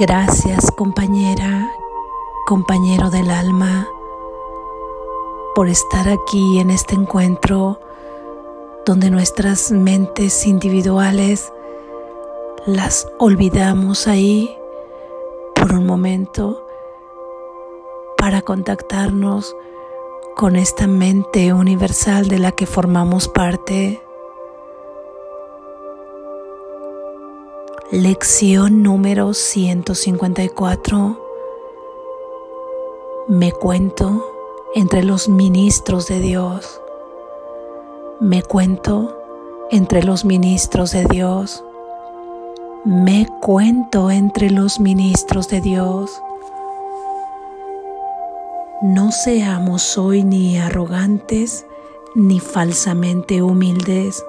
Gracias compañera, compañero del alma, por estar aquí en este encuentro donde nuestras mentes individuales las olvidamos ahí por un momento para contactarnos con esta mente universal de la que formamos parte. Lección número 154. Me cuento entre los ministros de Dios. Me cuento entre los ministros de Dios. Me cuento entre los ministros de Dios. No seamos hoy ni arrogantes ni falsamente humildes.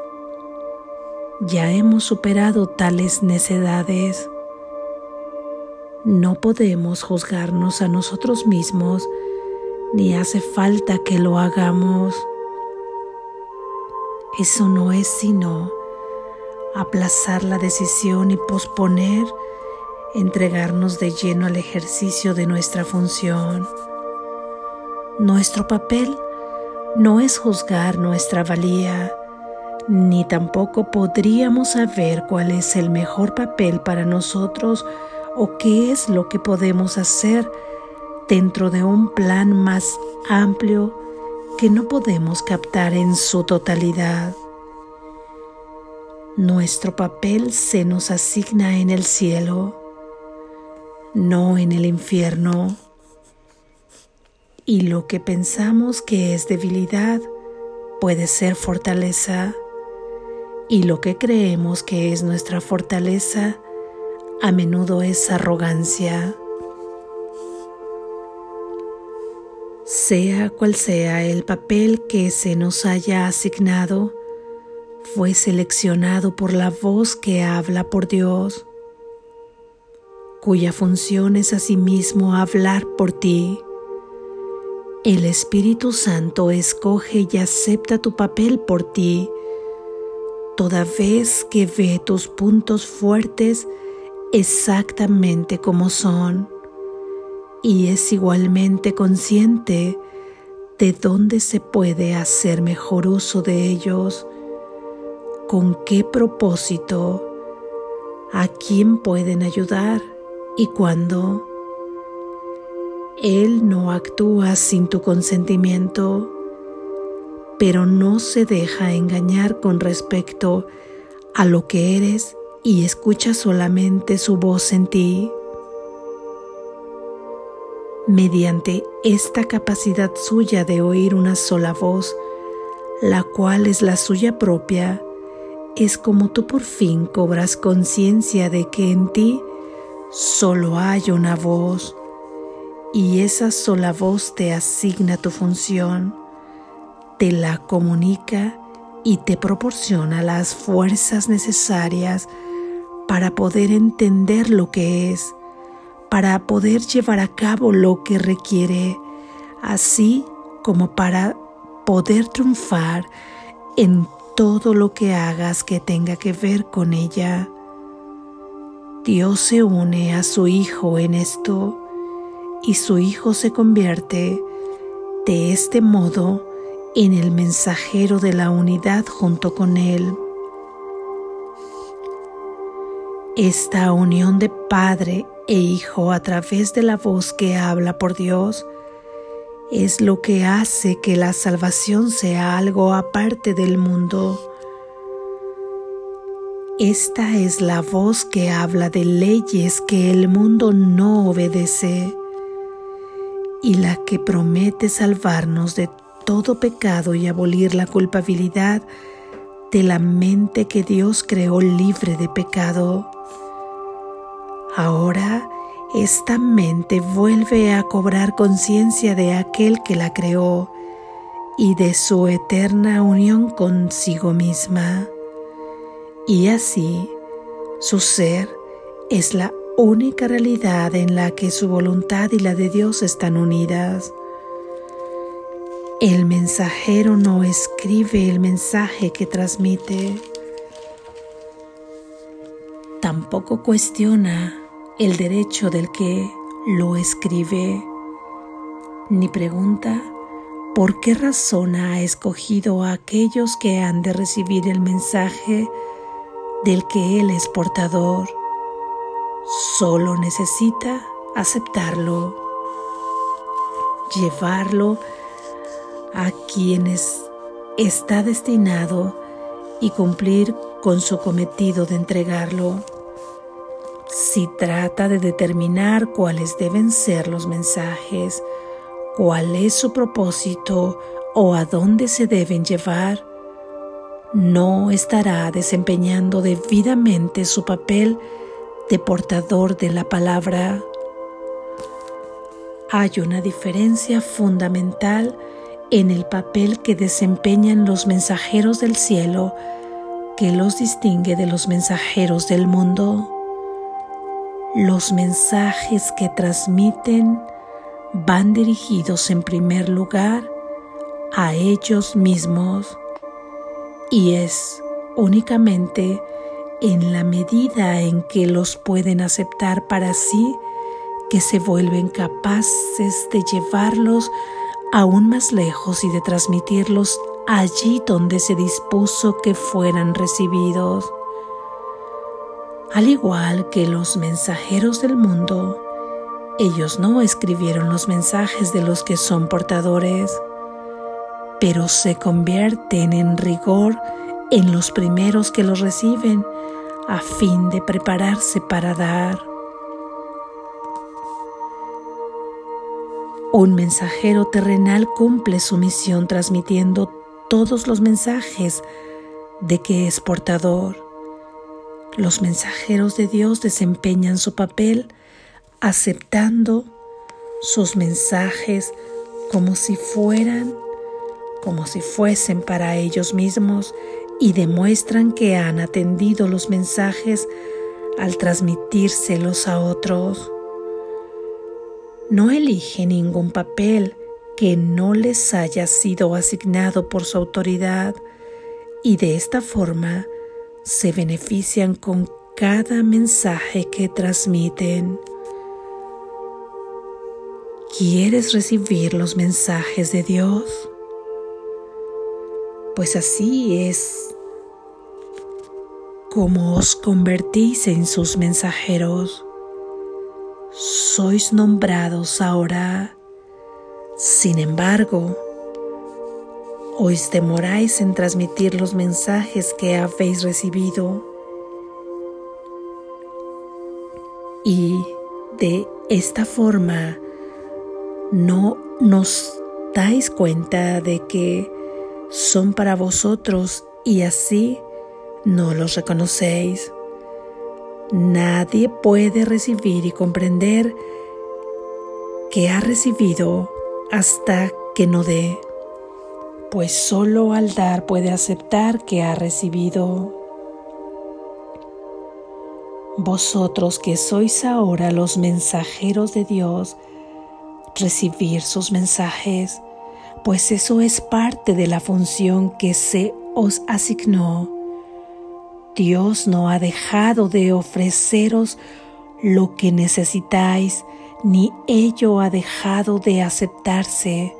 Ya hemos superado tales necedades. No podemos juzgarnos a nosotros mismos, ni hace falta que lo hagamos. Eso no es sino aplazar la decisión y posponer entregarnos de lleno al ejercicio de nuestra función. Nuestro papel no es juzgar nuestra valía, ni tampoco podríamos saber cuál es el mejor papel para nosotros o qué es lo que podemos hacer dentro de un plan más amplio que no podemos captar en su totalidad. Nuestro papel se nos asigna en el cielo, no en el infierno. Y lo que pensamos que es debilidad puede ser fortaleza. Y lo que creemos que es nuestra fortaleza a menudo es arrogancia. Sea cual sea el papel que se nos haya asignado, fue seleccionado por la voz que habla por Dios, cuya función es asimismo hablar por ti. El Espíritu Santo escoge y acepta tu papel por ti, toda vez que ve tus puntos fuertes exactamente como son y es igualmente consciente de dónde se puede hacer mejor uso de ellos, con qué propósito, a quién pueden ayudar y cuándo. Él no actúa sin tu consentimiento, pero no se deja engañar con respecto a lo que eres y escucha solamente su voz en ti. Mediante esta capacidad suya de oír una sola voz, la cual es la suya propia, es como tú por fin cobras conciencia de que en ti solo hay una voz y esa sola voz te asigna tu función, te la comunica y te proporciona las fuerzas necesarias para poder entender lo que es para poder llevar a cabo lo que requiere, así como para poder triunfar en todo lo que hagas que tenga que ver con ella. Dios se une a su Hijo en esto y su Hijo se convierte de este modo en el mensajero de la unidad junto con Él. Esta unión de Padre e Hijo a través de la voz que habla por Dios es lo que hace que la salvación sea algo aparte del mundo. Esta es la voz que habla de leyes que el mundo no obedece y la que promete salvarnos de todo pecado y abolir la culpabilidad de la mente que Dios creó libre de pecado. Ahora esta mente vuelve a cobrar conciencia de aquel que la creó y de su eterna unión consigo misma. Y así, su ser es la única realidad en la que su voluntad y la de Dios están unidas. El mensajero no escribe el mensaje que transmite, tampoco cuestiona el derecho del que lo escribe, ni pregunta por qué razón ha escogido a aquellos que han de recibir el mensaje del que Él es portador. Solo necesita aceptarlo, llevarlo a quienes está destinado y cumplir con su cometido de entregarlo. Si trata de determinar cuáles deben ser los mensajes, cuál es su propósito o a dónde se deben llevar, no estará desempeñando debidamente su papel de portador de la palabra. Hay una diferencia fundamental en el papel que desempeñan los mensajeros del cielo que los distingue de los mensajeros del mundo. Los mensajes que transmiten van dirigidos en primer lugar a ellos mismos y es únicamente en la medida en que los pueden aceptar para sí que se vuelven capaces de llevarlos aún más lejos y de transmitirlos allí donde se dispuso que fueran recibidos. Al igual que los mensajeros del mundo, ellos no escribieron los mensajes de los que son portadores, pero se convierten en rigor en los primeros que los reciben a fin de prepararse para dar. Un mensajero terrenal cumple su misión transmitiendo todos los mensajes de que es portador. Los mensajeros de Dios desempeñan su papel aceptando sus mensajes como si fueran, como si fuesen para ellos mismos y demuestran que han atendido los mensajes al transmitírselos a otros no elige ningún papel que no les haya sido asignado por su autoridad y de esta forma se benefician con cada mensaje que transmiten. ¿Quieres recibir los mensajes de Dios? Pues así es como os convertís en sus mensajeros sois nombrados ahora. Sin embargo, os demoráis en transmitir los mensajes que habéis recibido y de esta forma no nos dais cuenta de que son para vosotros y así no los reconocéis. Nadie puede recibir y comprender que ha recibido hasta que no dé, pues solo al dar puede aceptar que ha recibido. Vosotros que sois ahora los mensajeros de Dios, recibir sus mensajes, pues eso es parte de la función que se os asignó Dios no ha dejado de ofreceros lo que necesitáis, ni ello ha dejado de aceptarse.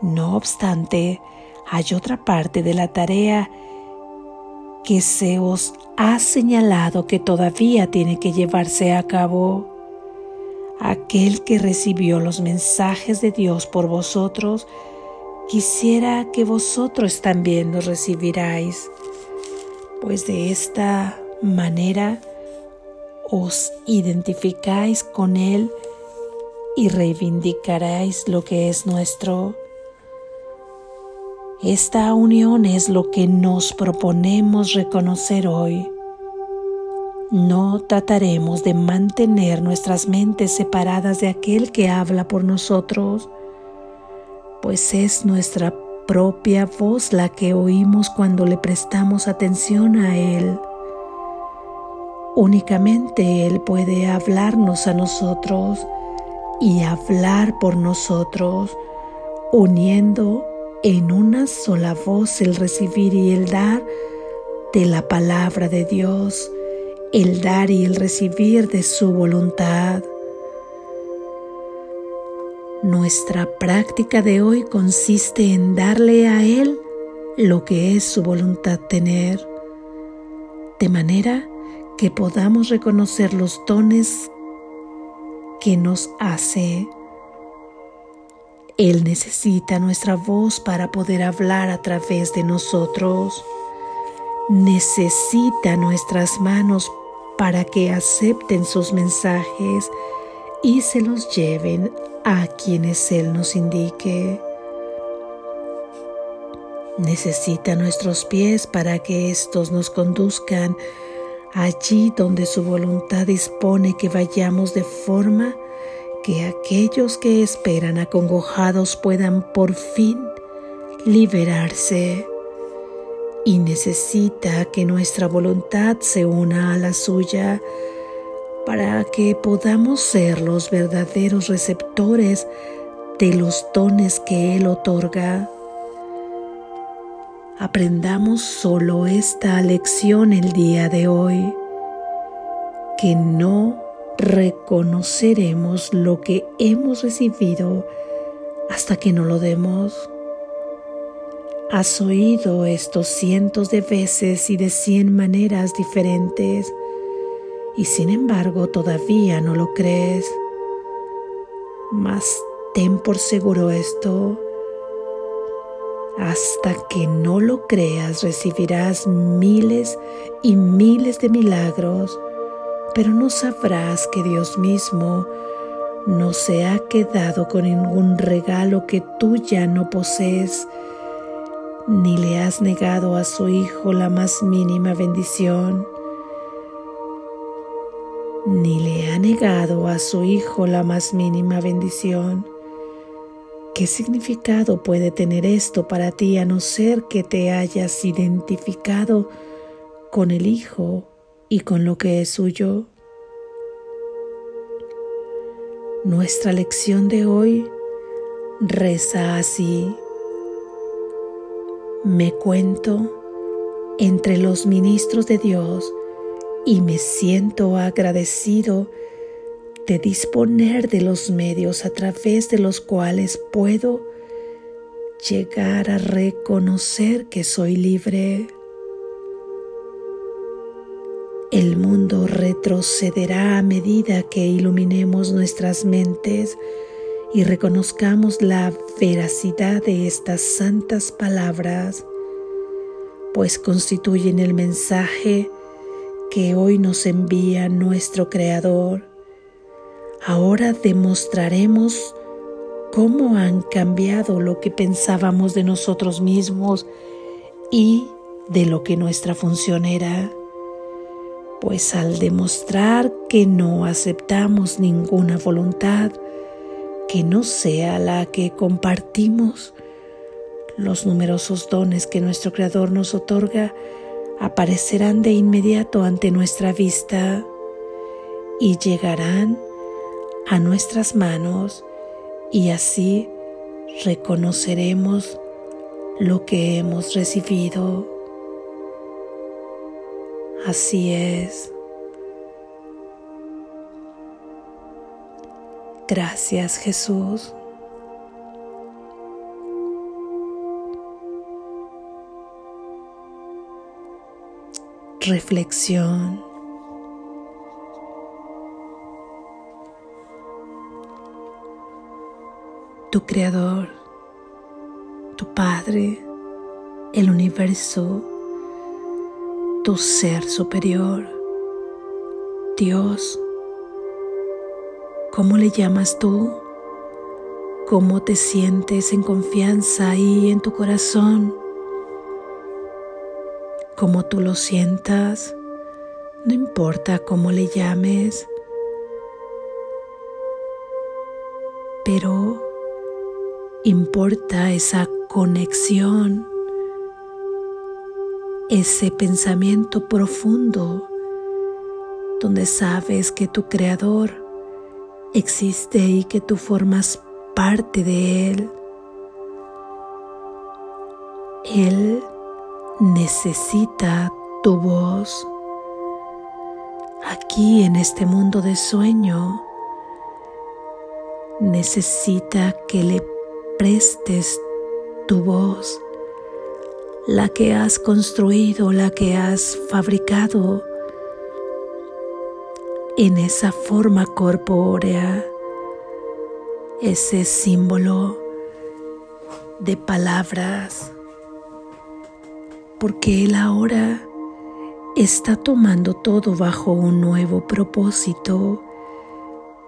No obstante, hay otra parte de la tarea que se os ha señalado que todavía tiene que llevarse a cabo. Aquel que recibió los mensajes de Dios por vosotros, quisiera que vosotros también los recibiráis pues de esta manera os identificáis con Él y reivindicaréis lo que es nuestro. Esta unión es lo que nos proponemos reconocer hoy. No trataremos de mantener nuestras mentes separadas de aquel que habla por nosotros, pues es nuestra propia voz la que oímos cuando le prestamos atención a Él. Únicamente Él puede hablarnos a nosotros y hablar por nosotros, uniendo en una sola voz el recibir y el dar de la palabra de Dios el dar y el recibir de su voluntad. Nuestra práctica de hoy consiste en darle a Él lo que es su voluntad tener, de manera que podamos reconocer los dones que nos hace. Él necesita nuestra voz para poder hablar a través de nosotros. Necesita nuestras manos para que acepten sus mensajes y se los lleven a quienes Él nos indique. Necesita nuestros pies para que éstos nos conduzcan allí donde su voluntad dispone que vayamos de forma que aquellos que esperan acongojados puedan por fin liberarse y necesita que nuestra voluntad se una a la suya para que podamos ser los verdaderos receptores de los dones que Él otorga. Aprendamos solo esta lección el día de hoy, que no reconoceremos lo que hemos recibido hasta que no lo demos. Has oído esto cientos de veces y de cien maneras diferentes y sin embargo todavía no lo crees. Mas ten por seguro esto hasta que no lo creas recibirás miles y miles de milagros, pero no sabrás que Dios mismo no se ha quedado con ningún regalo que tú ya no posees, ni le has negado a su Hijo la más mínima bendición, ni le ha negado a su Hijo la más mínima bendición. ¿Qué significado puede tener esto para ti a no ser que te hayas identificado con el Hijo y con lo que es suyo? Nuestra lección de hoy reza así. Me cuento entre los ministros de Dios y me siento agradecido de disponer de los medios a través de los cuales puedo llegar a reconocer que soy libre. El mundo retrocederá a medida que iluminemos nuestras mentes y reconozcamos la veracidad de estas santas palabras, pues constituyen el mensaje que hoy nos envía nuestro Creador Ahora demostraremos cómo han cambiado lo que pensábamos de nosotros mismos y de lo que nuestra función era. Pues al demostrar que no aceptamos ninguna voluntad que no sea la que compartimos, los numerosos dones que nuestro Creador nos otorga aparecerán de inmediato ante nuestra vista y llegarán a nuestras manos y así reconoceremos lo que hemos recibido. Así es. Gracias Jesús. Reflexión. tu creador, tu Padre, el universo, tu ser superior, Dios. ¿Cómo le llamas tú? ¿Cómo te sientes en confianza ahí en tu corazón? Como tú lo sientas, no importa cómo le llames, pero importa esa conexión, ese pensamiento profundo donde sabes que tu creador existe y que tú formas parte de él. Él necesita tu voz. aquí en este mundo de sueño necesita que le prestes tu voz, la que has construido, la que has fabricado en esa forma corpórea, ese símbolo de palabras, porque Él ahora está tomando todo bajo un nuevo propósito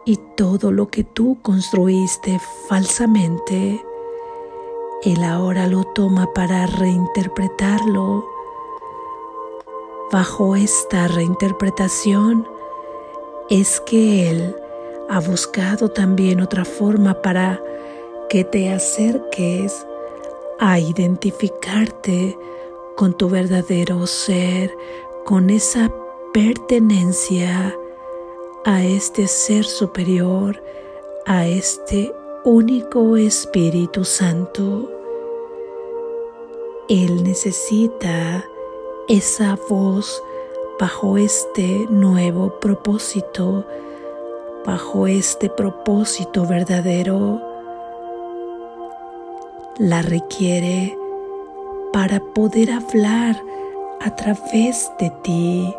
y todo lo que tú construiste falsamente, Él ahora lo toma para reinterpretarlo. Bajo esta reinterpretación es que Él ha buscado también otra forma para que te acerques a identificarte con tu verdadero ser, con esa pertenencia a este ser superior, a este único Espíritu Santo. Él necesita esa voz bajo este nuevo propósito, bajo este propósito verdadero. La requiere para poder hablar a través de ti,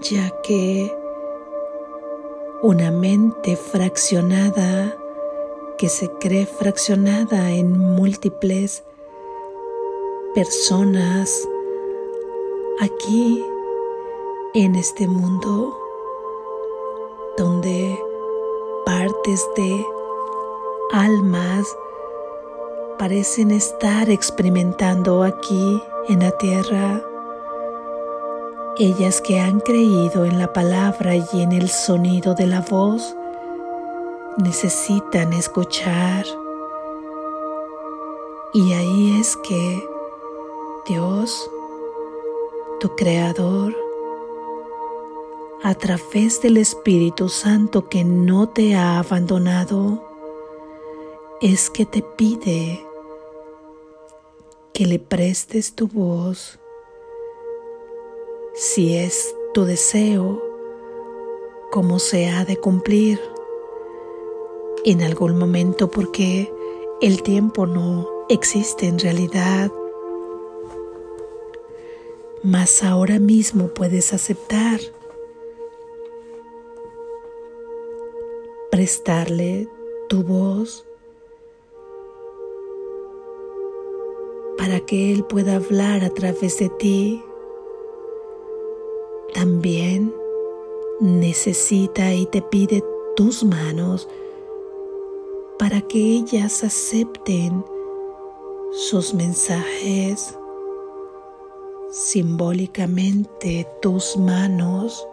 ya que una mente fraccionada que se cree fraccionada en múltiples personas aquí en este mundo donde partes de almas parecen estar experimentando aquí en la tierra. Ellas que han creído en la palabra y en el sonido de la voz necesitan escuchar. Y ahí es que Dios, tu Creador, a través del Espíritu Santo que no te ha abandonado, es que te pide que le prestes tu voz si es tu deseo, como se ha de cumplir en algún momento porque el tiempo no existe en realidad. Mas ahora mismo puedes aceptar, prestarle tu voz para que Él pueda hablar a través de ti. También necesita y te pide tus manos para que ellas acepten sus mensajes. Simbólicamente tus manos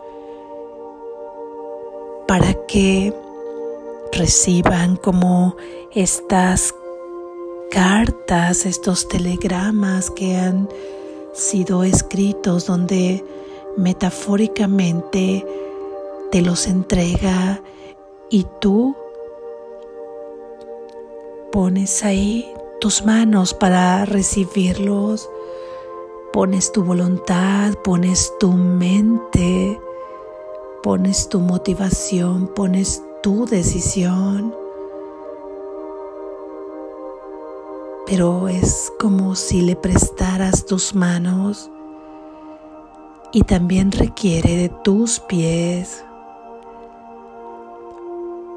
para que reciban como estas cartas, estos telegramas que han sido escritos donde metafóricamente te los entrega y tú pones ahí tus manos para recibirlos, pones tu voluntad, pones tu mente, pones tu motivación, pones tu decisión pero es como si le prestaras tus manos y también requiere de tus pies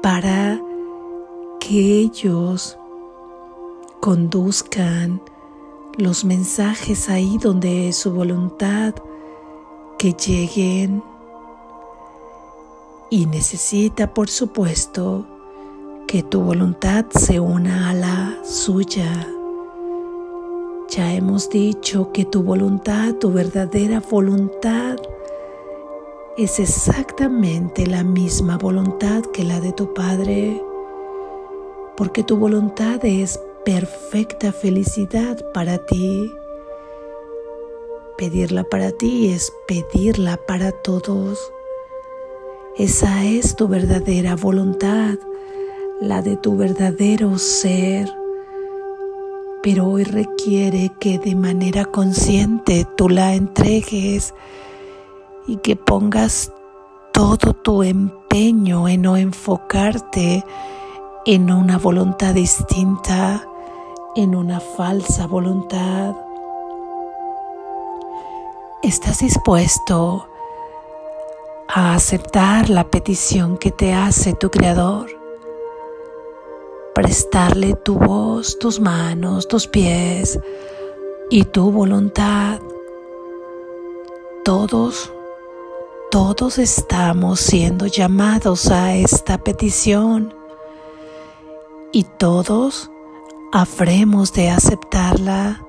para que ellos conduzcan los mensajes ahí donde es su voluntad que lleguen y necesita por supuesto que tu voluntad se una a la suya. Ya hemos dicho que tu voluntad, tu verdadera voluntad, es exactamente la misma voluntad que la de tu Padre, porque tu voluntad es perfecta felicidad para ti. Pedirla para ti es pedirla para todos. Esa es tu verdadera voluntad, la de tu verdadero ser pero hoy requiere que de manera consciente tú la entregues y que pongas todo tu empeño en no enfocarte en una voluntad distinta, en una falsa voluntad. ¿Estás dispuesto a aceptar la petición que te hace tu Creador? Prestarle tu voz, tus manos, tus pies y tu voluntad. Todos, todos estamos siendo llamados a esta petición y todos habremos de aceptarla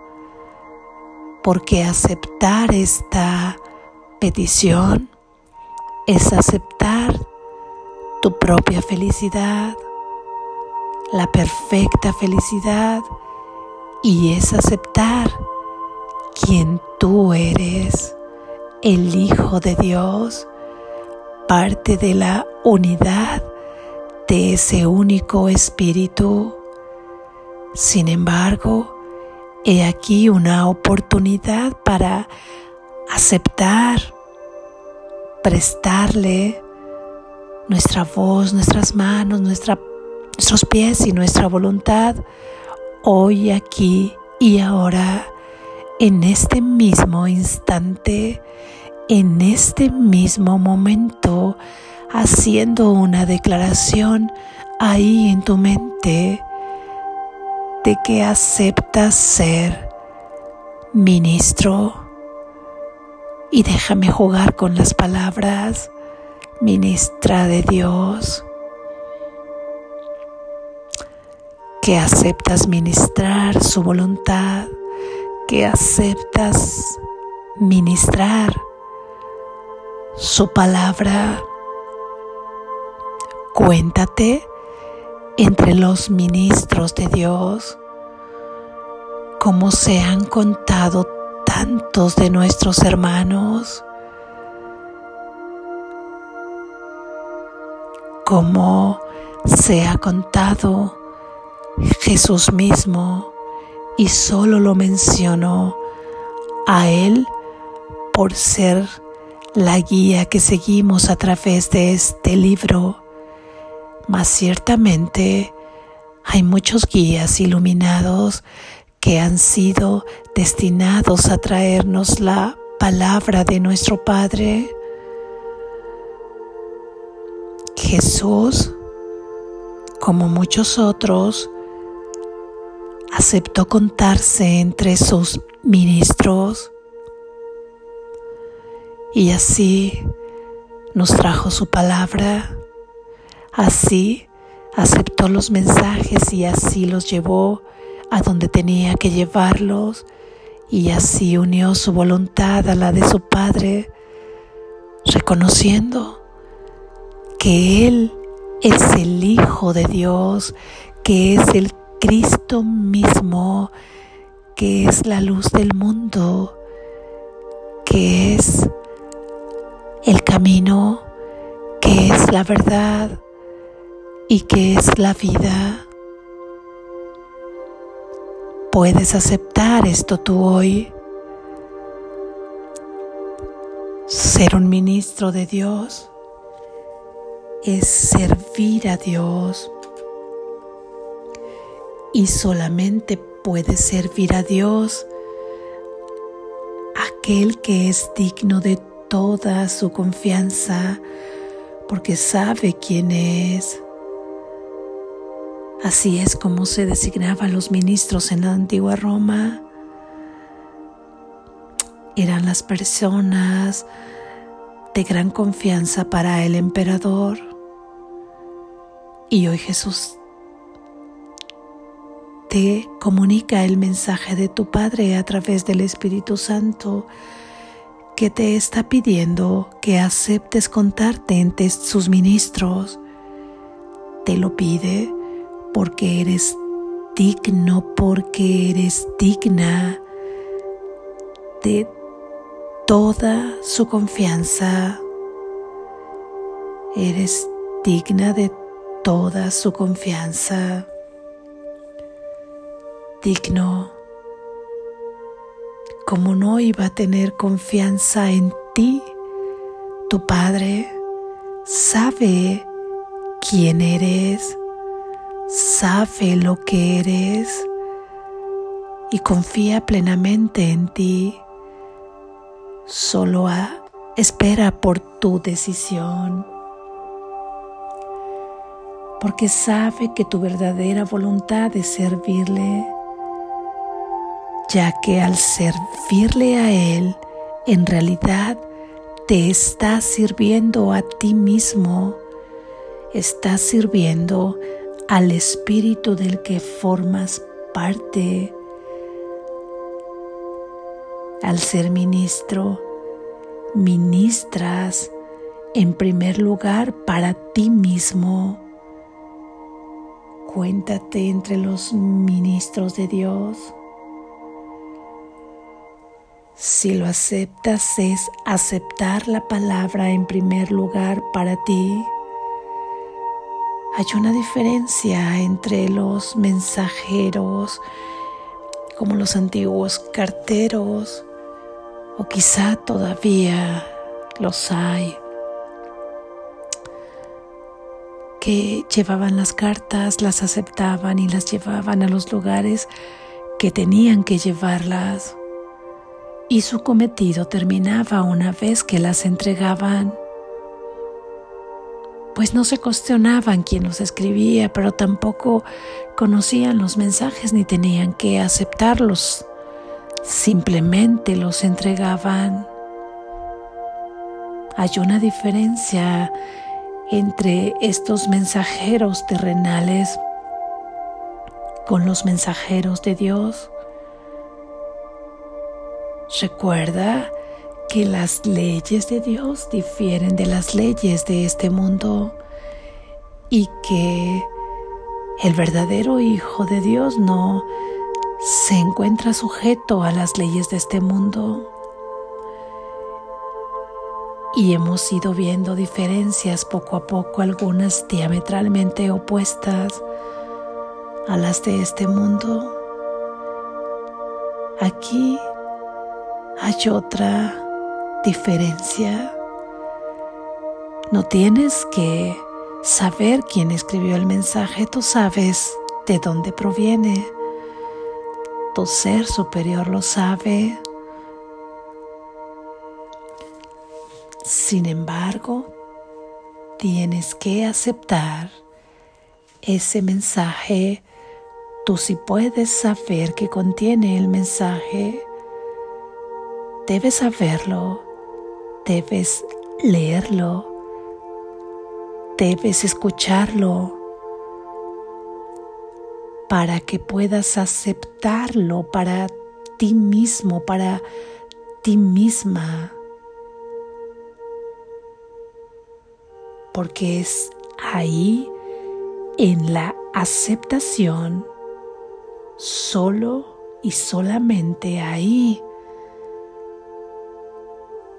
porque aceptar esta petición es aceptar tu propia felicidad, la perfecta felicidad, y es aceptar quien tú eres, el Hijo de Dios, parte de la unidad de ese único Espíritu. Sin embargo, He aquí una oportunidad para aceptar, prestarle nuestra voz, nuestras manos, nuestros pies y nuestra voluntad hoy, aquí y ahora, en este mismo instante, en este mismo momento, haciendo una declaración ahí en tu mente de que aceptas ser ministro. Y déjame jugar con las palabras, ministra de Dios, que aceptas ministrar su voluntad, que aceptas ministrar su palabra. Cuéntate entre los ministros de Dios, como se han contado tantos de nuestros hermanos, como se ha contado Jesús mismo y solo lo mencionó a Él por ser la guía que seguimos a través de este libro mas ciertamente hay muchos guías iluminados que han sido destinados a traernos la palabra de nuestro Padre. Jesús, como muchos otros, aceptó contarse entre sus ministros. Y así nos trajo su palabra. Así aceptó los mensajes y así los llevó a donde tenía que llevarlos. Y así unió su voluntad a la de su Padre, reconociendo que Él es el Hijo de Dios, que es el Cristo mismo, que es la luz del mundo, que es el camino, que es la verdad, y qué es la vida. Puedes aceptar esto tú hoy. Ser un ministro de Dios es servir a Dios y solamente puede servir a Dios aquel que es digno de toda su confianza porque sabe quién es Así es como se designaban los ministros en la antigua Roma. Eran las personas de gran confianza para el emperador. Y hoy Jesús comunica el mensaje de tu Padre a través del Espíritu Santo que te está pidiendo que aceptes contarte entre sus ministros. Te lo pide porque eres digno, porque eres digna de toda su confianza. Eres digna de toda su confianza. Digno. como no iba a tener confianza en ti Tu Padre sabe quién eres, sabe lo que eres y confía plenamente en ti. Solo espera por tu decisión, porque sabe que tu verdadera voluntad es servirle, ya que al servirle a Él, en realidad te estás sirviendo a ti mismo, estás sirviendo al espíritu del que formas parte. Al ser ministro, ministras en primer lugar para ti mismo. Cuéntate entre los ministros de Dios. Si lo aceptas es aceptar la palabra en primer lugar para ti. Hay una diferencia entre los mensajeros, como los antiguos carteros, o quizá todavía los hay, que llevaban las cartas, las aceptaban y las llevaban a los lugares que tenían que llevarlas y su cometido terminaba una vez que las entregaban, pues no se cuestionaban quién los escribía, pero tampoco conocían los mensajes ni tenían que aceptarlos, simplemente los entregaban. Hay una diferencia entre estos mensajeros terrenales con los mensajeros de Dios. Recuerda que las leyes de Dios difieren de las leyes de este mundo y que el verdadero Hijo de Dios no se encuentra sujeto a las leyes de este mundo. Y hemos ido viendo diferencias poco a poco, algunas diametralmente opuestas a las de este mundo. Aquí hay otra diferencia. No tienes que saber quién escribió el mensaje, tú sabes de dónde proviene. Tu ser superior lo sabe. Sin embargo, tienes que aceptar ese mensaje. Tú sí puedes saber qué contiene el mensaje Debes saberlo, debes leerlo, debes escucharlo. Para que puedas aceptarlo para ti mismo, para ti misma. Porque es ahí, en la aceptación, solo y solamente ahí,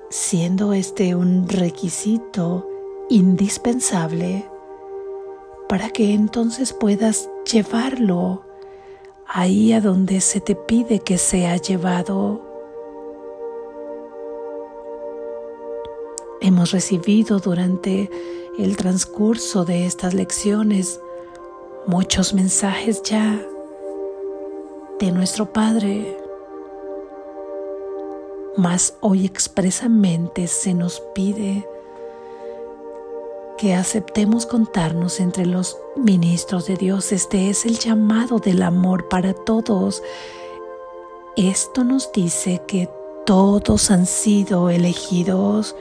siendo este un requisito indispensable para que entonces puedas llevarlo ahí a donde se te pide que sea llevado. Hemos recibido durante el transcurso de estas lecciones muchos mensajes ya de nuestro Padre mas hoy expresamente se nos pide que aceptemos contarnos entre los ministros de Dios. Este es el llamado del amor para todos. Esto nos dice que todos han sido elegidos,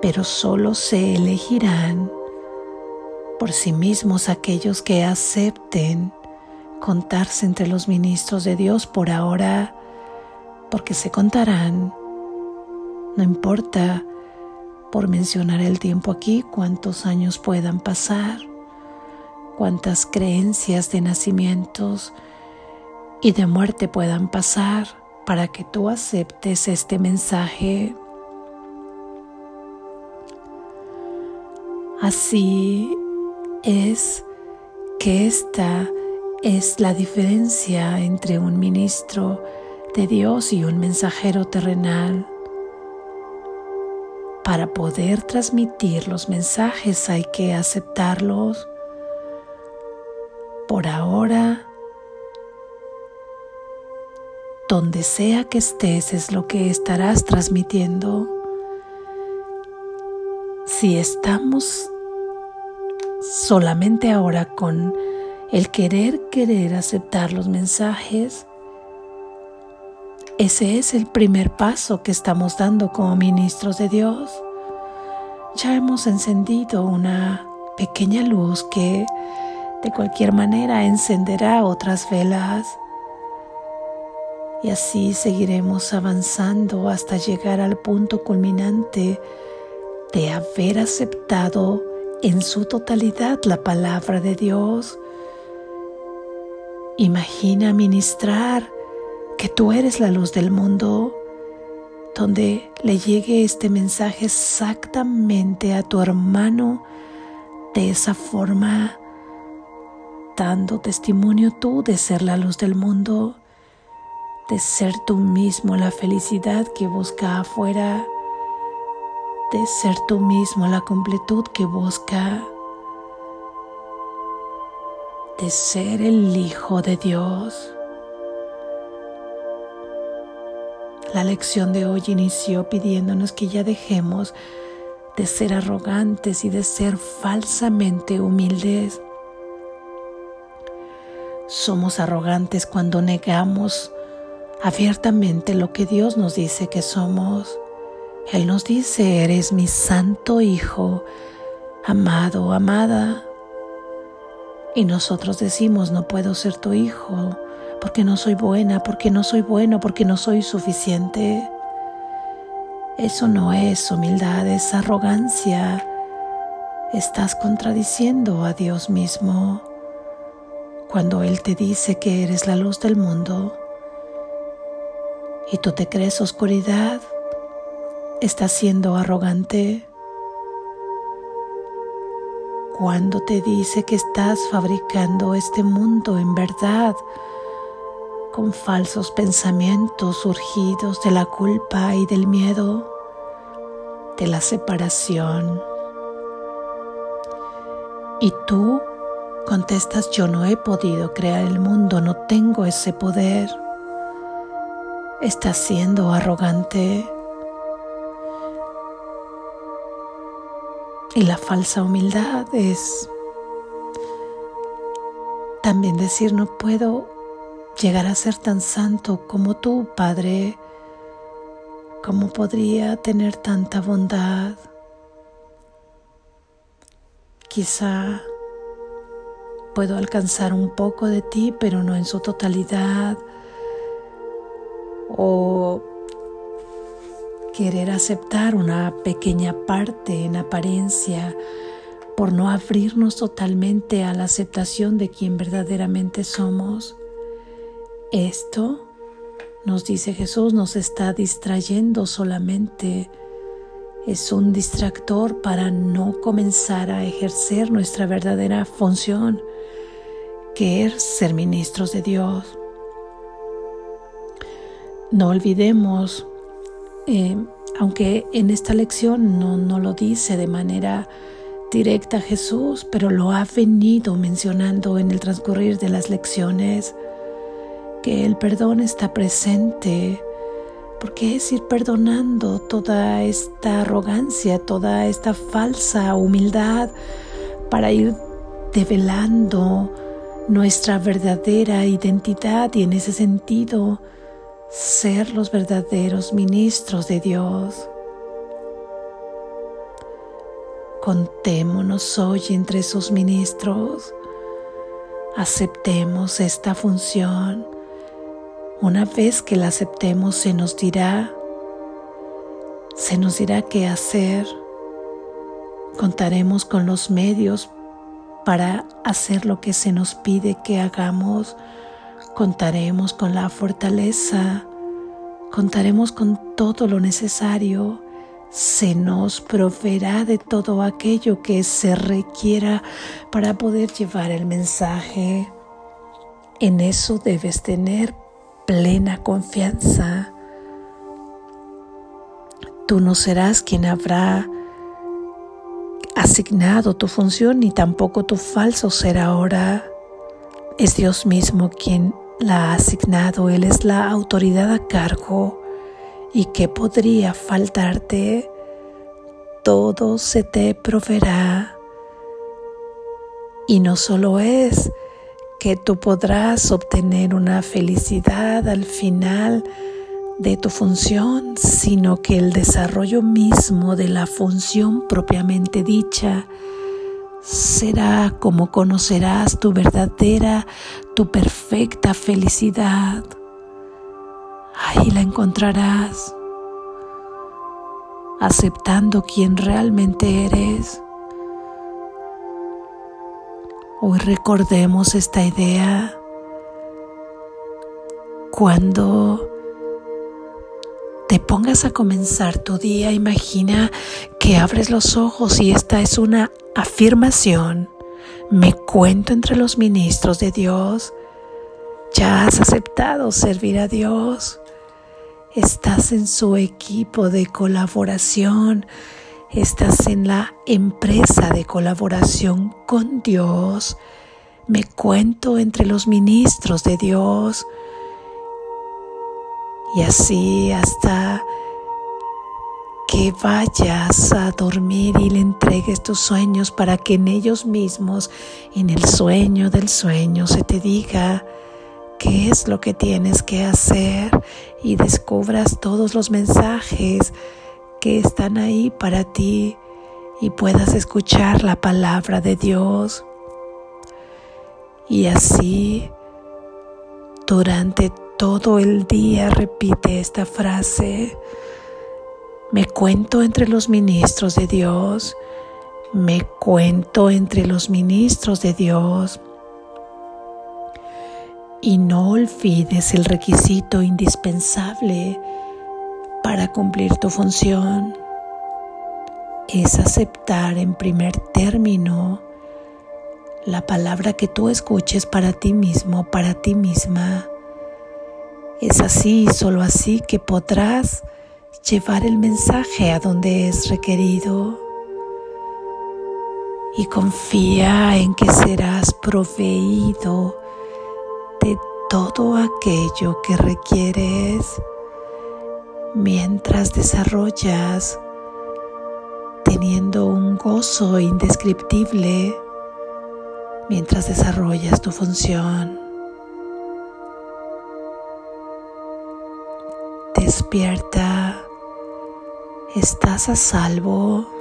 pero solo se elegirán por sí mismos aquellos que acepten contarse entre los ministros de Dios por ahora porque se contarán, no importa por mencionar el tiempo aquí, cuántos años puedan pasar, cuántas creencias de nacimientos y de muerte puedan pasar para que tú aceptes este mensaje. Así es que esta es la diferencia entre un ministro de Dios y un mensajero terrenal. para poder transmitir los mensajes hay que aceptarlos. Por ahora, donde sea que estés es lo que estarás transmitiendo. Si estamos solamente ahora con el querer, querer aceptar los mensajes, ese es el primer paso que estamos dando como ministros de Dios. Ya hemos encendido una pequeña luz que de cualquier manera encenderá otras velas. Y así seguiremos avanzando hasta llegar al punto culminante de haber aceptado en su totalidad la palabra de Dios. Imagina ministrar que tú eres la luz del mundo, donde le llegue este mensaje exactamente a tu hermano de esa forma, dando testimonio tú de ser la luz del mundo, de ser tú mismo la felicidad que busca afuera, de ser tú mismo la completud que busca, de ser el Hijo de Dios. La lección de hoy inició pidiéndonos que ya dejemos de ser arrogantes y de ser falsamente humildes. Somos arrogantes cuando negamos abiertamente lo que Dios nos dice que somos. Él nos dice, eres mi santo Hijo, amado, amada. Y nosotros decimos, no puedo ser tu hijo porque no soy buena, porque no soy bueno, porque no soy suficiente. Eso no es humildad, es arrogancia. Estás contradiciendo a Dios mismo cuando Él te dice que eres la luz del mundo y tú te crees oscuridad, estás siendo arrogante. Cuando te dice que estás fabricando este mundo en verdad, con falsos pensamientos surgidos de la culpa y del miedo, de la separación. Y tú contestas, yo no he podido crear el mundo, no tengo ese poder. Estás siendo arrogante. Y la falsa humildad es también decir no puedo llegar a ser tan santo como tú, Padre? ¿Cómo podría tener tanta bondad? Quizá puedo alcanzar un poco de ti, pero no en su totalidad. O querer aceptar una pequeña parte en apariencia por no abrirnos totalmente a la aceptación de quien verdaderamente somos. Esto, nos dice Jesús, nos está distrayendo solamente. Es un distractor para no comenzar a ejercer nuestra verdadera función, que es ser ministros de Dios. No olvidemos, eh, aunque en esta lección no, no lo dice de manera directa Jesús, pero lo ha venido mencionando en el transcurrir de las lecciones, que el perdón está presente, porque es ir perdonando toda esta arrogancia, toda esta falsa humildad para ir develando nuestra verdadera identidad y en ese sentido ser los verdaderos ministros de Dios. Contémonos hoy entre sus ministros, aceptemos esta función una vez que la aceptemos, se nos dirá, se nos dirá qué hacer. Contaremos con los medios para hacer lo que se nos pide que hagamos. Contaremos con la fortaleza. Contaremos con todo lo necesario. Se nos proveerá de todo aquello que se requiera para poder llevar el mensaje. En eso debes tener plena confianza. Tú no serás quien habrá asignado tu función ni tampoco tu falso ser ahora. Es Dios mismo quien la ha asignado, Él es la autoridad a cargo. ¿Y qué podría faltarte? Todo se te proveerá. Y no solo es que tú podrás obtener una felicidad al final, de tu función, sino que el desarrollo mismo de la función propiamente dicha será como conocerás tu verdadera, tu perfecta felicidad. Ahí la encontrarás, aceptando quien realmente eres. Hoy recordemos esta idea cuando te pongas a comenzar tu día, imagina que abres los ojos y esta es una afirmación. Me cuento entre los ministros de Dios. Ya has aceptado servir a Dios. Estás en su equipo de colaboración. Estás en la empresa de colaboración con Dios. Me cuento entre los ministros de Dios y así hasta que vayas a dormir y le entregues tus sueños para que en ellos mismos, en el sueño del sueño, se te diga qué es lo que tienes que hacer y descubras todos los mensajes que están ahí para ti y puedas escuchar la palabra de Dios. Y así, durante todo el día repite esta frase. Me cuento entre los ministros de Dios. Me cuento entre los ministros de Dios. Y no olvides el requisito indispensable para cumplir tu función. Es aceptar en primer término la palabra que tú escuches para ti mismo, para ti misma es así solo así que podrás llevar el mensaje a donde es requerido. Y confía en que serás proveído de todo aquello que requieres mientras desarrollas teniendo un gozo indescriptible mientras desarrollas tu función. Despierta, estás a salvo.